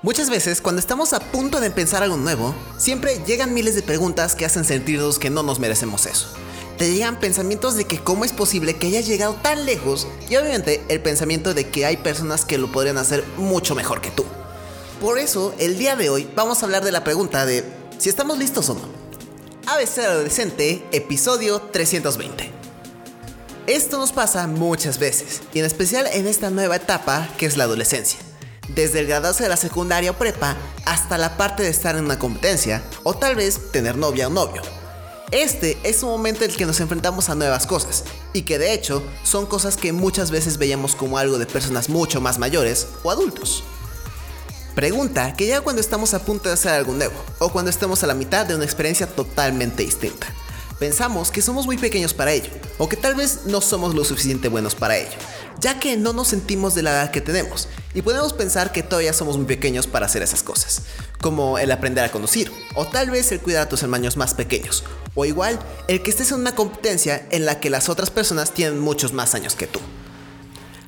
Muchas veces, cuando estamos a punto de empezar algo nuevo, siempre llegan miles de preguntas que hacen sentirnos que no nos merecemos eso. Te llegan pensamientos de que cómo es posible que hayas llegado tan lejos y obviamente el pensamiento de que hay personas que lo podrían hacer mucho mejor que tú. Por eso, el día de hoy vamos a hablar de la pregunta de si estamos listos o no. ABC Adolescente, episodio 320. Esto nos pasa muchas veces, y en especial en esta nueva etapa que es la adolescencia desde el graduarse de la secundaria o prepa hasta la parte de estar en una competencia o tal vez tener novia o novio. Este es un momento en el que nos enfrentamos a nuevas cosas y que de hecho son cosas que muchas veces veíamos como algo de personas mucho más mayores o adultos. Pregunta que ya cuando estamos a punto de hacer algo nuevo o cuando estamos a la mitad de una experiencia totalmente distinta. Pensamos que somos muy pequeños para ello o que tal vez no somos lo suficiente buenos para ello ya que no nos sentimos de la edad que tenemos y podemos pensar que todavía somos muy pequeños para hacer esas cosas, como el aprender a conducir, o tal vez el cuidar a tus hermanos más pequeños, o igual el que estés en una competencia en la que las otras personas tienen muchos más años que tú.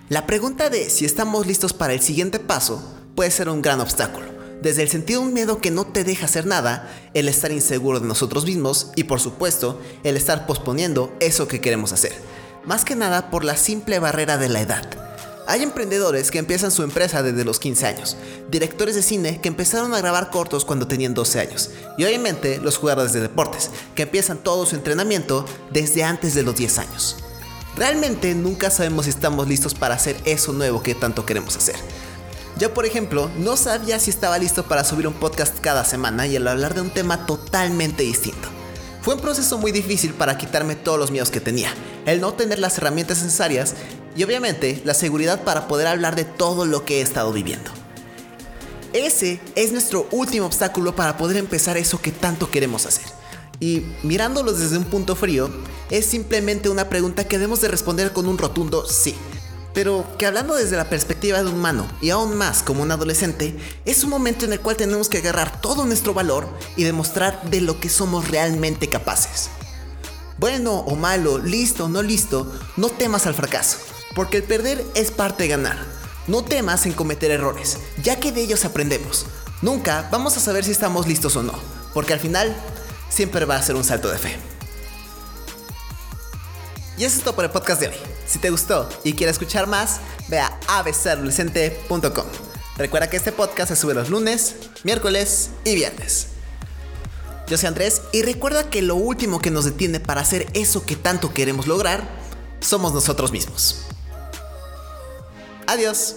La pregunta de si estamos listos para el siguiente paso puede ser un gran obstáculo, desde el sentido de un miedo que no te deja hacer nada, el estar inseguro de nosotros mismos y por supuesto el estar posponiendo eso que queremos hacer más que nada por la simple barrera de la edad. Hay emprendedores que empiezan su empresa desde los 15 años, directores de cine que empezaron a grabar cortos cuando tenían 12 años, y obviamente los jugadores de deportes, que empiezan todo su entrenamiento desde antes de los 10 años. Realmente nunca sabemos si estamos listos para hacer eso nuevo que tanto queremos hacer. Yo, por ejemplo, no sabía si estaba listo para subir un podcast cada semana y al hablar de un tema totalmente distinto. Fue un proceso muy difícil para quitarme todos los miedos que tenía, el no tener las herramientas necesarias y obviamente la seguridad para poder hablar de todo lo que he estado viviendo. Ese es nuestro último obstáculo para poder empezar eso que tanto queremos hacer. Y mirándolo desde un punto frío, es simplemente una pregunta que debemos de responder con un rotundo sí. Pero que hablando desde la perspectiva de un humano y aún más como un adolescente, es un momento en el cual tenemos que agarrar todo nuestro valor y demostrar de lo que somos realmente capaces. Bueno o malo, listo o no listo, no temas al fracaso, porque el perder es parte de ganar. No temas en cometer errores, ya que de ellos aprendemos. Nunca vamos a saber si estamos listos o no, porque al final siempre va a ser un salto de fe. Y eso es todo por el podcast de hoy. Si te gustó y quieres escuchar más, ve a abcadolescente.com. Recuerda que este podcast se sube los lunes, miércoles y viernes. Yo soy Andrés y recuerda que lo último que nos detiene para hacer eso que tanto queremos lograr somos nosotros mismos. Adiós.